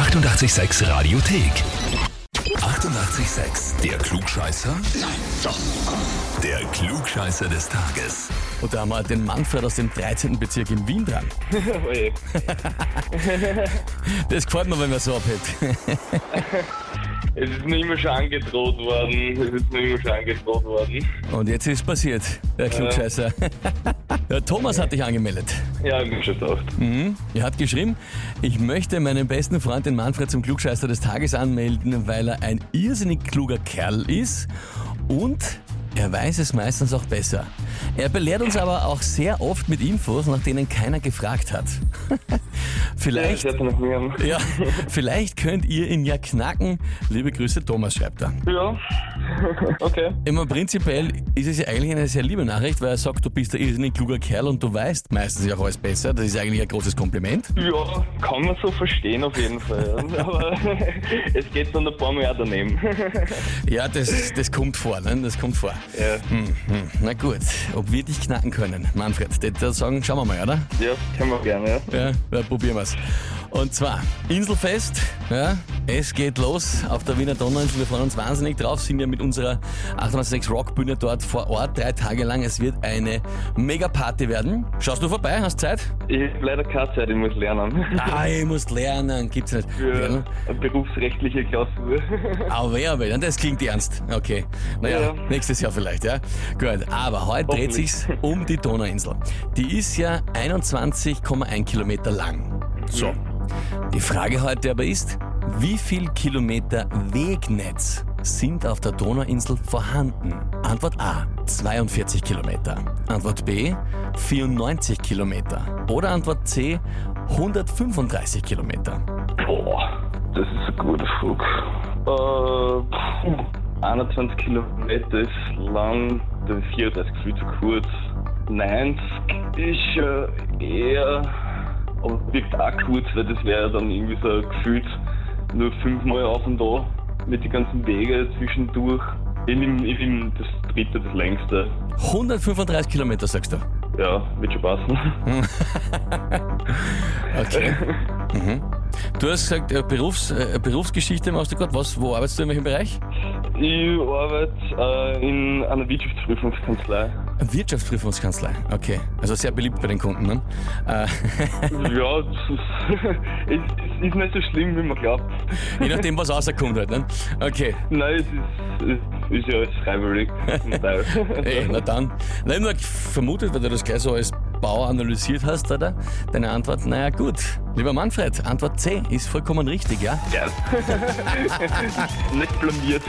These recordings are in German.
886 Radiothek. 88,6. Der Klugscheißer? Nein, doch. Der Klugscheißer des Tages. Und da haben wir den Manfred aus dem 13. Bezirk in Wien dran. Oje. Das gefällt mir, wenn man so abhält. Es ist mir immer schon angedroht worden. Es ist mir immer schon angedroht worden. Und jetzt ist passiert, der Klugscheißer. Der Thomas hat dich angemeldet. Ja, hab ich mir schon gedacht. Mhm. Er hat geschrieben, ich möchte meinen besten Freund, den Manfred, zum Klugscheißer des Tages anmelden, weil er ein irrsinnig kluger Kerl ist und er weiß es meistens auch besser. Er belehrt uns aber auch sehr oft mit Infos, nach denen keiner gefragt hat. vielleicht, haben. ja, vielleicht könnt ihr ihn ja knacken. Liebe Grüße, Thomas schreibt er. Ja. Okay. Immer prinzipiell ist es ja eigentlich eine sehr liebe Nachricht, weil er sagt, du bist ein irrsinnig kluger Kerl und du weißt meistens ja auch alles besser. Das ist eigentlich ein großes Kompliment. Ja, kann man so verstehen auf jeden Fall. ja. Aber es geht dann ein paar Mal auch daneben. Ja, das, das kommt vor, ne? Das kommt vor. Ja, Hm, hm. Na gut, ob wir dich knacken können, Manfred, das, das sagen, schauen wir mal, oder? ja können wir gerne, ja. Ja, ja probieren wir's. Und zwar, Inselfest, ja, es geht los auf der Wiener Donauinsel. Wir freuen uns wahnsinnig drauf, sind ja mit unserer 806 Rockbühne dort vor Ort, drei Tage lang. Es wird eine Mega-Party werden. Schaust du vorbei, hast Zeit? Ich habe leider keine Zeit, ich muss lernen. Ah, ich muss lernen, gibt's nicht. Für eine berufsrechtliche Klausur. Aber ja, aber das klingt ernst. Okay. Naja, Ja. nächstes Jahr vielleicht, ja. Gut, aber heute dreht sich's um die Donauinsel. Die ist ja 21,1 Kilometer lang. So. Die Frage heute aber ist, wie viel Kilometer Wegnetz sind auf der Donauinsel vorhanden? Antwort A, 42 Kilometer. Antwort B, 94 Kilometer. Oder Antwort C, 135 Kilometer. Boah, das ist eine gute Frage. Äh, puh, 21 Kilometer ist lang, das ist 34 viel zu kurz. 90 ist äh, eher, aber wirkt auch kurz, weil das wäre dann irgendwie so gefühlt nur fünfmal auf und da mit den ganzen Wege zwischendurch. Ich nehme ich nehm das dritte, das längste. 135 Kilometer, sagst du? Ja, wird schon passen. Okay. mhm. Du hast gesagt, äh, Berufs, äh, Berufsgeschichte machst du gerade. Was, wo arbeitest du in welchem Bereich? Ich arbeite äh, in einer Wirtschaftsprüfungskanzlei. Wirtschaftsprüfungskanzlei. Okay. Also sehr beliebt bei den Kunden. Ne? Äh, Ja, es ist, es ist nicht so schlimm, wie man glaubt. je nachdem, was rauskommt halt. Ne? Okay. Nein, es ist, es ist ja alles freiwillig. Ey, na dann. Hab nur vermutet, weil du das gleich so als Bauer analysiert hast, oder? Deine Antwort, naja, gut. Lieber Manfred, Antwort C ist vollkommen richtig, ja? Ja. nicht blamiert.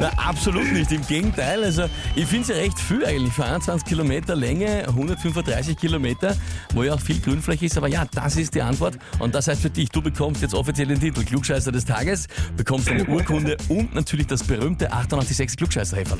Na, absolut nicht. Im Gegenteil. Also, ich finde es ja recht viel eigentlich. Für 21 Kilometer Länge, 135 Kilometer, wo ja auch viel Grünfläche ist. Aber ja, das ist die Antwort. Und das heißt für dich, du bekommst jetzt offiziell den Titel Klugscheißer des Tages, bekommst eine Urkunde und natürlich das berühmte 886 klugscheißer -Häferl.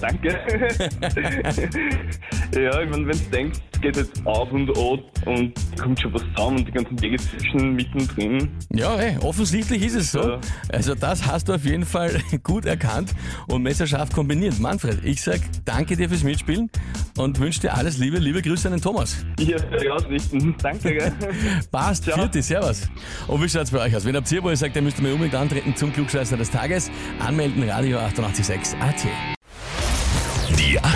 Danke. ja, ich meine, wenn du denkst, es geht jetzt auf und ab und kommt schon was zusammen und die ganzen Wege zwischen mittendrin. Ja, hey, offensichtlich ist es so. Ja. Also das hast du auf jeden Fall gut erkannt und messerscharf kombiniert. Manfred, ich sag danke dir fürs Mitspielen und wünsche dir alles Liebe. Liebe Grüße an den Thomas. Ja, ausrichten. Danke, gell? Passt, Ciao. vierte, servus. Und wie schaut's bei euch aus? Wenn habt ihr, wo ihr sagt, ihr müsst mir unbedingt antreten zum Klugscheißer des Tages, anmelden, Radio 886 AT.